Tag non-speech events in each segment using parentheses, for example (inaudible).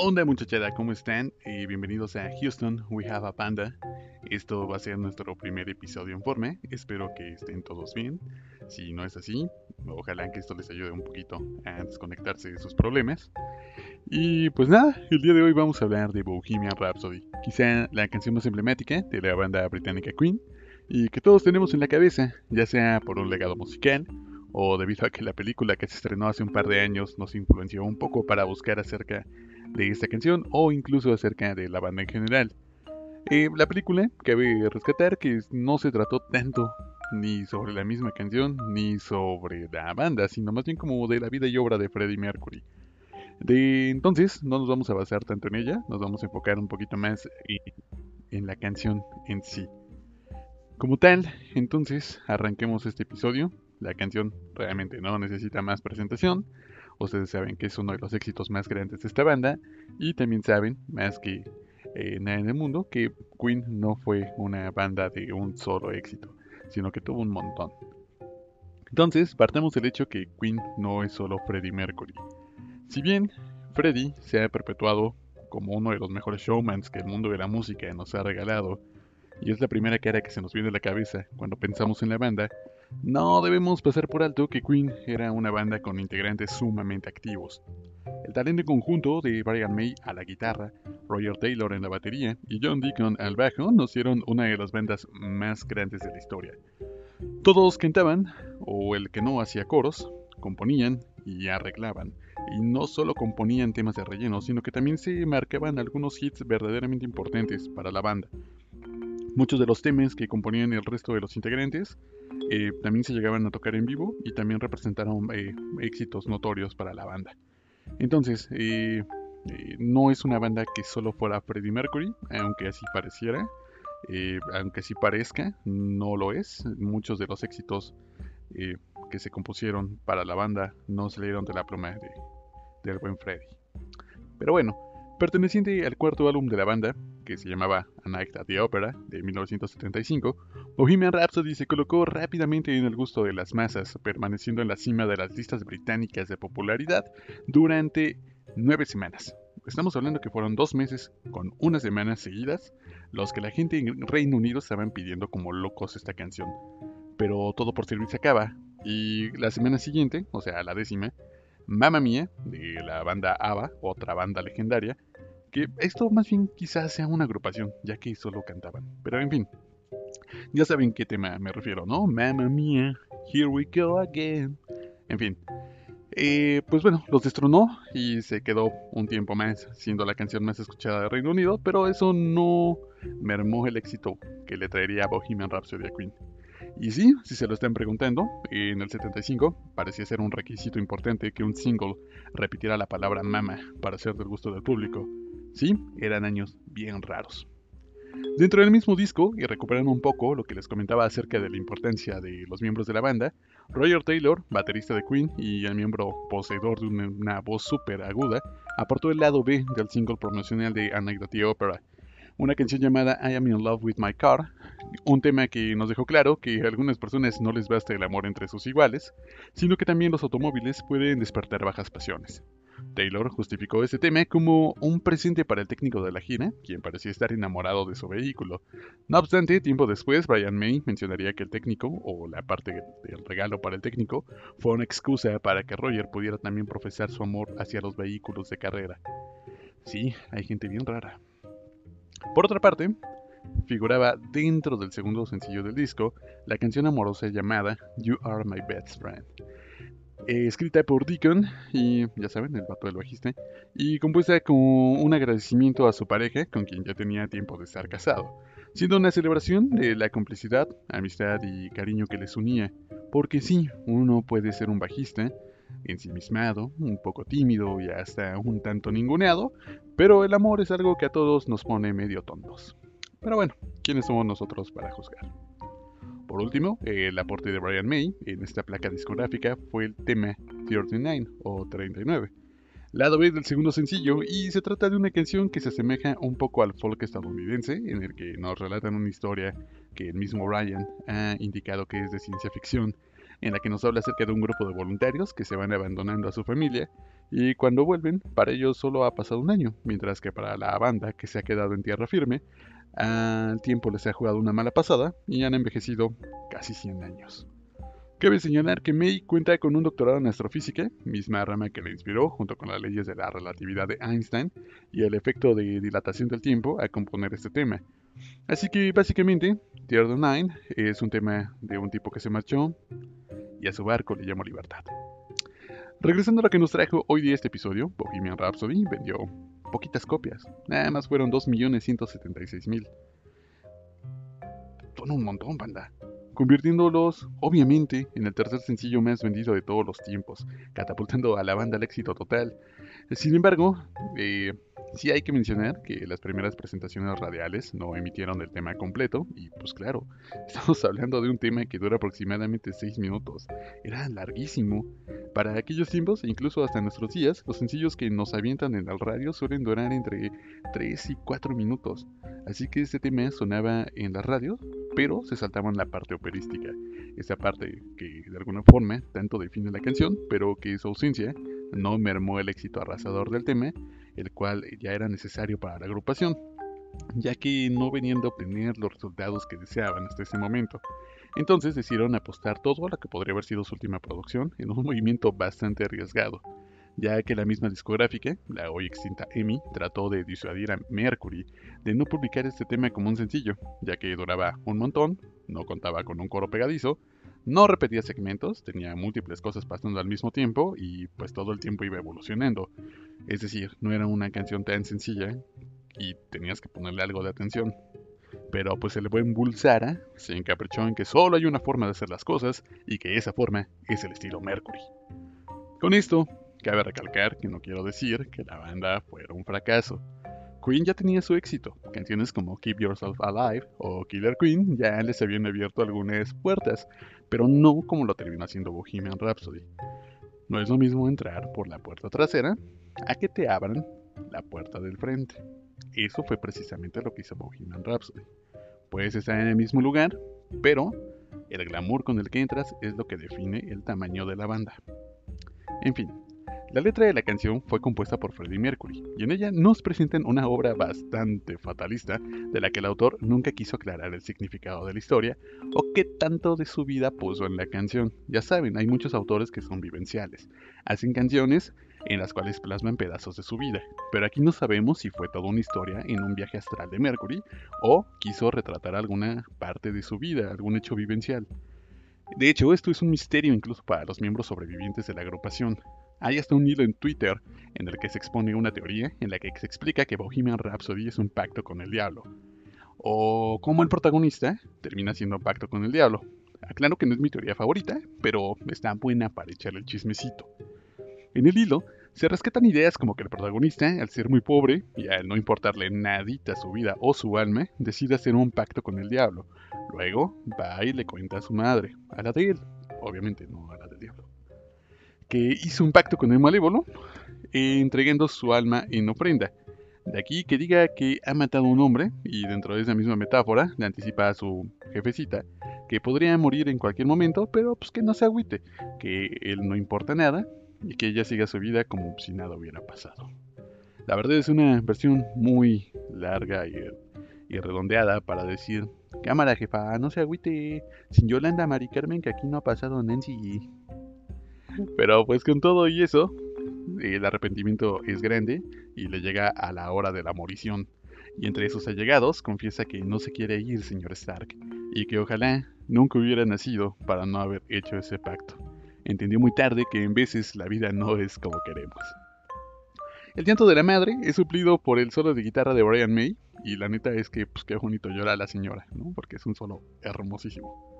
onda muchachada? ¿Cómo están? Y bienvenidos a Houston, We Have a Panda. Esto va a ser nuestro primer episodio en forma. Espero que estén todos bien. Si no es así, ojalá que esto les ayude un poquito a desconectarse de sus problemas. Y pues nada, el día de hoy vamos a hablar de Bohemian Rhapsody. Quizá la canción más emblemática de la banda británica Queen y que todos tenemos en la cabeza, ya sea por un legado musical o debido a que la película que se estrenó hace un par de años nos influenció un poco para buscar acerca de esta canción o incluso acerca de la banda en general. Eh, la película, cabe rescatar que no se trató tanto ni sobre la misma canción ni sobre la banda, sino más bien como de la vida y obra de Freddie Mercury. De entonces no nos vamos a basar tanto en ella, nos vamos a enfocar un poquito más en la canción en sí. Como tal, entonces arranquemos este episodio. La canción realmente no necesita más presentación. Ustedes saben que es uno de los éxitos más grandes de esta banda y también saben, más que eh, nada en el mundo, que Queen no fue una banda de un solo éxito, sino que tuvo un montón. Entonces, partamos del hecho que Queen no es solo Freddie Mercury. Si bien Freddie se ha perpetuado como uno de los mejores showmans que el mundo de la música nos ha regalado, y es la primera cara que se nos viene a la cabeza cuando pensamos en la banda, no debemos pasar por alto que Queen era una banda con integrantes sumamente activos. El talento conjunto de Brian May a la guitarra, Roger Taylor en la batería y John Deacon al bajo nos dieron una de las bandas más grandes de la historia. Todos cantaban, o el que no hacía coros, componían y arreglaban. Y no solo componían temas de relleno, sino que también se marcaban algunos hits verdaderamente importantes para la banda. Muchos de los temas que componían el resto de los integrantes eh, también se llegaban a tocar en vivo y también representaron eh, éxitos notorios para la banda. Entonces, eh, no es una banda que solo fuera Freddie Mercury, aunque así pareciera, aunque así parezca, no lo es. Muchos de los éxitos que se compusieron para la banda no salieron de la pluma de, del buen Freddie. Pero bueno, perteneciente al cuarto álbum de la banda, que se llamaba A Night at the Opera, de 1975, Bohemian Rhapsody se colocó rápidamente en el gusto de las masas, permaneciendo en la cima de las listas británicas de popularidad durante nueve semanas. Estamos hablando que fueron dos meses con unas semanas seguidas, los que la gente en Reino Unido estaban pidiendo como locos esta canción. Pero todo por servir se acaba, y la semana siguiente, o sea, la décima, Mamma Mía, de la banda ABBA, otra banda legendaria, que esto más bien quizás sea una agrupación, ya que solo cantaban. Pero en fin, ya saben qué tema me refiero, ¿no? Mamma mía, here we go again. En fin, eh, pues bueno, los destronó y se quedó un tiempo más siendo la canción más escuchada de Reino Unido, pero eso no mermó el éxito que le traería a Bohemian Rhapsody a Queen. Y sí, si se lo están preguntando, en el 75 parecía ser un requisito importante que un single repitiera la palabra mama para ser del gusto del público. Sí, eran años bien raros. Dentro del mismo disco, y recuperando un poco lo que les comentaba acerca de la importancia de los miembros de la banda, Roger Taylor, baterista de Queen y el miembro poseedor de una, voz súper aguda, aportó el lado B del single promocional de Anecdote Opera, una canción llamada I Am in Love with My Car, un tema que nos dejó claro que a algunas personas no les basta el amor entre sus iguales, sino que también los automóviles pueden despertar bajas pasiones. Taylor justificó este tema como un presente para el técnico de la gira, quien parecía estar enamorado de su vehículo. No obstante, tiempo después, Brian May mencionaría que el técnico, o la parte del regalo para el técnico, fue una excusa para que Roger pudiera también profesar su amor hacia los vehículos de carrera. Sí, hay gente bien rara. Por otra parte, figuraba dentro del segundo sencillo del disco la canción amorosa llamada You Are My Best Friend eh, escrita por Deacon, y ya saben, el vato del bajista, y compuesta como un agradecimiento a su pareja, con quien ya tenía tiempo de estar casado, siendo una celebración de la complicidad, amistad y cariño que les unía, porque sí, uno puede ser un bajista, ensimismado, un poco tímido y hasta un tanto ninguneado, pero el amor es algo que a todos nos pone medio tontos. Pero bueno, ¿quiénes somos nosotros para juzgar? Por último, el aporte de Brian May en esta placa discográfica fue el tema 39 o 39, lado B del segundo sencillo, y se trata de una canción que se asemeja un poco al folk estadounidense, en el que nos relatan una historia que el mismo Brian ha indicado que es de ciencia ficción, en la que nos habla acerca de un grupo de voluntarios que se van abandonando a su familia y cuando vuelven, para ellos solo ha pasado un año, mientras que para la banda que se ha quedado en tierra firme, al tiempo les ha jugado una mala pasada y han envejecido casi 100 años. Cabe señalar que May cuenta con un doctorado en astrofísica, misma rama que le inspiró, junto con las leyes de la relatividad de Einstein y el efecto de dilatación del tiempo, a componer este tema. Así que básicamente, Tier 9 es un tema de un tipo que se marchó y a su barco le llamó libertad. Regresando a lo que nos trajo hoy día este episodio, Bohemian Rhapsody vendió poquitas copias, nada más fueron 2.176.000. Son un montón, banda convirtiéndolos, obviamente, en el tercer sencillo más vendido de todos los tiempos, catapultando a la banda al éxito total. Sin embargo, eh, Sí hay que mencionar que las primeras presentaciones radiales no emitieron el tema completo y pues claro, (laughs) estamos hablando de un tema que dura aproximadamente 6 minutos. Era larguísimo. Para aquellos tiempos, incluso hasta nuestros días, los sencillos que nos avientan en el radio suelen durar entre 3 y 4 minutos. Así que este tema sonaba en la radio, pero se saltaban la parte operística. Esa parte que de alguna forma tanto define la canción, pero que su ausencia no mermó el éxito arrasador del tema el cual ya era necesario para la agrupación, ya que no venían de obtener los resultados que deseaban hasta ese momento. Entonces decidieron apostar todo a lo que podría haber sido su última producción en un (laughs) movimiento bastante arriesgado, ya que la misma discográfica, la hoy extinta EMI, trató de disuadir a Mercury de no publicar este tema como un sencillo, ya que duraba un montón, no contaba con un coro pegadizo, no repetía segmentos, tenía múltiples cosas pasando al mismo tiempo y pues todo el tiempo iba evolucionando. Es decir, no era una canción tan sencilla y tenías que ponerle algo de atención. Pero pues el buen Bulsara se encaprichó en que solo hay una forma de hacer las cosas y que esa forma es el estilo Mercury. Con esto, cabe recalcar que no quiero decir que la banda fuera un fracaso. Queen ya tenía su éxito. Canciones como Keep Yourself Alive o Killer Queen ya les habían abierto algunas puertas, pero no como lo terminó haciendo Bohemian Rhapsody. No es lo mismo entrar por la puerta trasera a que te abran la puerta del frente. Eso fue precisamente lo que hizo Bohemian Rhapsody. Puedes estar en el mismo lugar, pero el glamour con el que entras es lo que define el tamaño de la banda. En fin, la letra de la canción fue compuesta por Freddie Mercury, y en ella nos presentan una obra bastante fatalista, de la que el autor nunca quiso aclarar el significado de la historia, o qué tanto de su vida puso en la canción. Ya saben, hay muchos autores que son vivenciales. Hacen canciones en las cuales plasman pedazos de su vida, pero aquí no sabemos si fue toda una historia en un viaje astral de Mercury, o quiso retratar alguna parte de su vida, algún hecho vivencial. De hecho, esto es un misterio incluso para los miembros sobrevivientes de la agrupación. Hay hasta un hilo en Twitter en el que se expone una teoría en la que se explica que Bohemian Rhapsody es un pacto con el diablo. O cómo el protagonista termina siendo un pacto con el diablo. Aclaro que no es mi teoría favorita, pero está buena para echarle el chismecito. En el hilo se rescatan ideas como que el protagonista, al ser muy pobre y al no importarle nadita su vida o su alma, decide hacer un pacto con el diablo. Luego va y le cuenta a su madre, a la de él, obviamente no a la que hizo un pacto con el malévolo, eh, entregando su alma en ofrenda. De aquí que diga que ha matado a un hombre, y dentro de esa misma metáfora le anticipa a su jefecita que podría morir en cualquier momento, pero pues que no se agüite, que él no importa nada y que ella siga su vida como si nada hubiera pasado. La verdad es una versión muy larga y, y redondeada para decir, cámara jefa, no se agüite, sin Yolanda Mari Carmen que aquí no ha pasado Nancy. (laughs) Pero pues con todo y eso, el arrepentimiento es grande y le llega a la hora de la morición. Y entre sus allegados confiesa que no se quiere ir, señor Stark, y que ojalá nunca hubiera nacido para no haber hecho ese pacto. Entendió muy tarde que en veces la vida no es como queremos. El llanto de la madre es suplido por el solo de guitarra de Brian May, y la neta es que, pues qué bonito llora la señora, ¿no? Porque es un solo hermosísimo.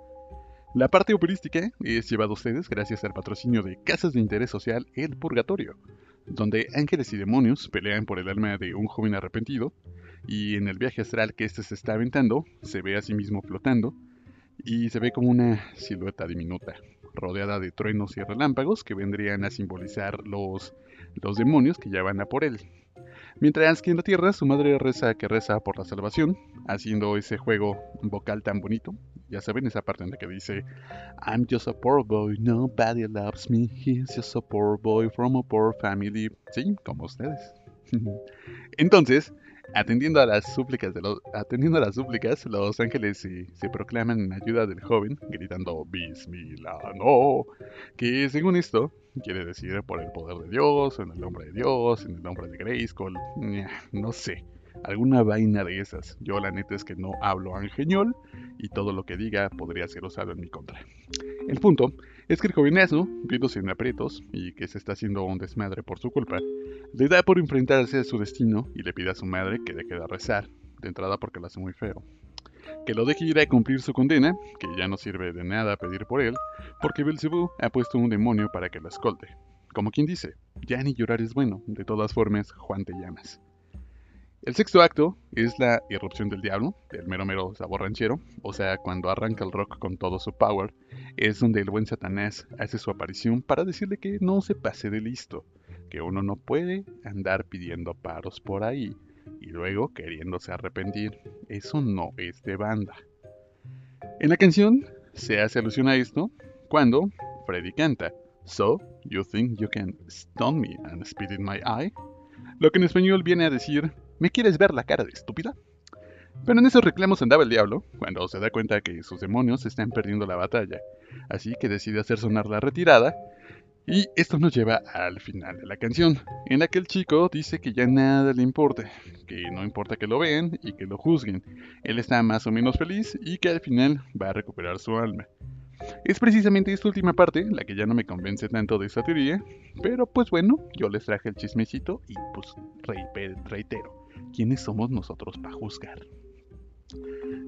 La parte operística es llevada a ustedes gracias al patrocinio de Casas de Interés Social El Purgatorio, donde ángeles y demonios pelean por el alma de un joven arrepentido, y en el viaje astral que éste se está aventando, se ve a sí mismo flotando, y se ve como una silueta diminuta, rodeada de truenos y relámpagos que vendrían a simbolizar los, los demonios que ya van a por él. Mientras que en la tierra su madre reza que reza por la salvación, haciendo ese juego vocal tan bonito. Ya saben esa parte en la que dice I'm just a poor boy, nobody loves me, he's just a poor boy from a poor family. Sí, como ustedes. (laughs) Entonces, Atendiendo a las súplicas, de los, atendiendo a las súplicas, los ángeles se, proclaman en ayuda del joven, gritando Bismillah, no, que según esto quiere decir por el poder de Dios, en el nombre de Dios, en el nombre de Grayskull, no sé, alguna vaina de esas. Yo la neta es que no hablo angeñol y todo lo que diga podría ser usado en mi contra. El punto es que el jovenazo, viéndose en aprietos y que se está haciendo un desmadre por su culpa, le da por enfrentarse a su destino y le pide a su madre que deje de rezar, de entrada porque lo hace muy feo. Que lo deje ir a cumplir su condena, que ya no sirve de nada pedir por él, porque Belzebú ha puesto un demonio para que lo escolte. Como quien dice, ya ni llorar es bueno, de todas formas, Juan te llamas. El sexto acto es la irrupción del diablo, del mero mero sabor ranchero, o sea, cuando arranca el rock con todo su power, es donde el buen Satanás hace su aparición para decirle que no se pase de listo, que uno no puede andar pidiendo paros por ahí y luego queriéndose arrepentir. Eso no es de banda. En la canción se hace alusión a esto cuando Freddy canta So, you think you can stun me and spit in my eye? Lo que en español viene a decir ¿Me quieres ver la cara de estúpida? Pero en esos reclamos andaba el diablo, cuando se da cuenta que sus demonios están perdiendo la batalla, así que decide hacer sonar la retirada, y esto nos lleva al final de la canción, en la que el chico dice que ya nada le importa, que no importa que lo vean y que lo juzguen, él está más o menos feliz y que al final va a recuperar su alma. Es precisamente esta última parte la que ya no me convence tanto de esa teoría, pero pues bueno, yo les traje el chismecito y pues reitero. ¿Quiénes somos nosotros para juzgar?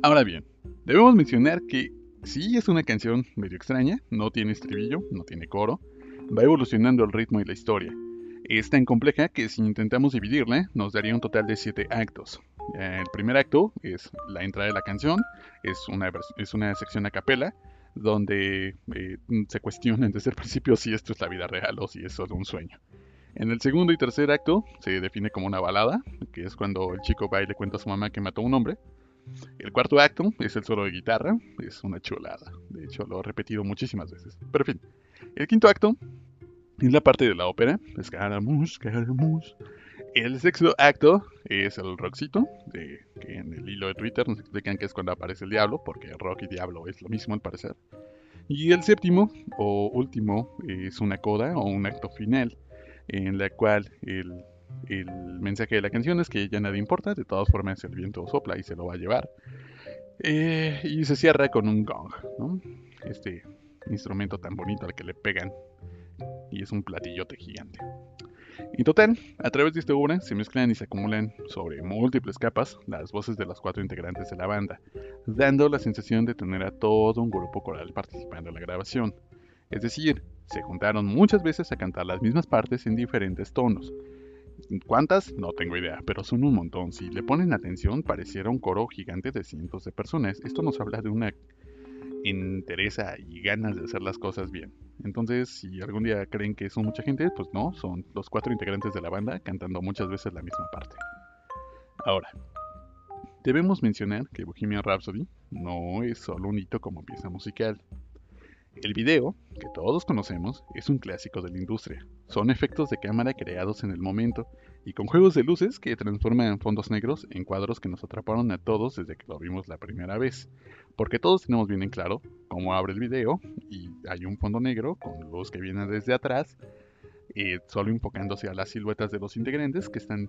Ahora bien, debemos mencionar que sí es una canción medio extraña, no tiene estribillo, no tiene coro, va evolucionando el ritmo y la historia. Es tan compleja que si intentamos dividirla nos daría un total de 7 actos. El primer acto es la entrada de la canción, es una, es una sección a capela, donde eh, se cuestiona desde el principio si esto es la vida real o si es solo un sueño. En el segundo y tercer acto se define como una balada, que es cuando el chico va y le cuenta a su mamá que mató a un hombre. El cuarto acto es el solo de guitarra, es una chulada. De hecho, lo he repetido muchísimas veces. Pero en fin, el quinto acto es la parte de la ópera, Escaramouche, Escaramouche. El sexto acto es el rockcito, de, que en el hilo de Twitter nos explican que es cuando aparece el diablo, porque rock y diablo es lo mismo al parecer. Y el séptimo o último es una coda o un acto final, en la cual el, mensaje de la canción es que ya nadie importa, de todas formas el viento sopla y se lo va a llevar. Eh, y se cierra con un gong. Este instrumento tan bonito al que le pegan y es un platillote gigante. En total, a través de esta obra se mezclan y se acumulan sobre múltiples capas las voces de los cuatro integrantes de la banda, dando la sensación de tener a todo un grupo coral participando en la grabación. Es decir, se juntaron muchas veces a cantar las mismas partes en diferentes tonos. ¿Cuántas? No tengo idea, pero son un montón. Si le ponen atención, pareciera un coro gigante de cientos de personas. Esto nos habla de una interesa y ganas de hacer las cosas bien. Entonces, si algún día creen que son mucha gente, pues no, son los cuatro integrantes de la banda cantando muchas veces la misma parte. Ahora, debemos mencionar que Bohemian Rhapsody no es solo un hito como pieza musical. El video, que todos conocemos, es un clásico de la industria. Son efectos de cámara creados en el momento y con juegos de luces que transforman fondos negros en cuadros que nos atraparon a todos desde que lo vimos la primera vez. Porque todos tenemos bien en claro cómo abre el video y hay un fondo negro con luz que viene desde atrás eh, solo enfocándose a las siluetas de los integrantes que están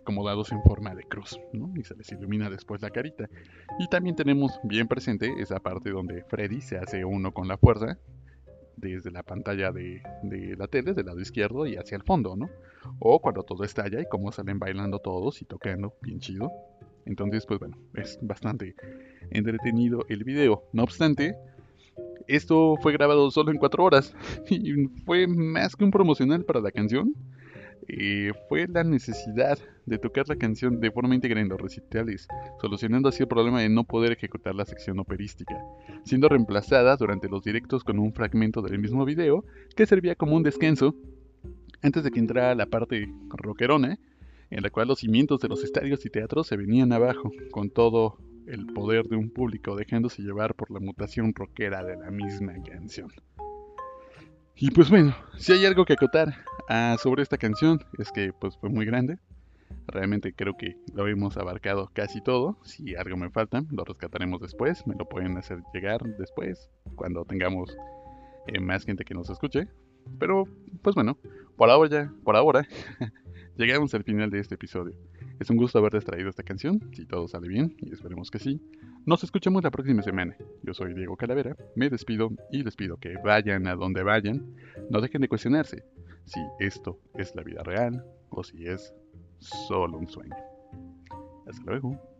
acomodados en forma de cruz, ¿no? Y se les ilumina después la carita. Y también tenemos bien presente esa parte donde Freddy se hace uno con la fuerza desde la pantalla de, la tele, del lado izquierdo y hacia el fondo, ¿no? O cuando todo estalla y cómo salen bailando todos y tocando, bien chido. Entonces, pues bueno, es bastante entretenido el video. No obstante, esto fue grabado solo en cuatro horas (laughs) y fue más que un promocional para la canción. Eh, fue la necesidad de tocar la canción de forma íntegra en los recitales, solucionando así el problema de no poder ejecutar la sección operística, siendo reemplazada durante los directos con un fragmento del mismo video que servía como un descanso antes de que entrara la parte rockerona en la cual los cimientos de los estadios y teatros se venían abajo, con todo el poder de un público dejándose llevar por la mutación rockera de la misma canción. Y pues bueno, si hay algo que acotar ah, sobre esta canción es que pues fue muy grande. Realmente creo que lo hemos abarcado casi todo. Si algo me falta, lo rescataremos después. Me lo pueden hacer llegar después, cuando tengamos eh, más gente que nos escuche. Pero, pues bueno, por ahora, por ahora, (laughs) llegamos al final de este episodio. Es un gusto haberles traído esta canción, si todo sale bien, y esperemos que sí. Nos escuchamos la próxima semana. Yo soy Diego Calavera, me despido y les pido que vayan a donde vayan, no dejen de cuestionarse si esto es la vida real o si es solo un sueño. Hasta luego.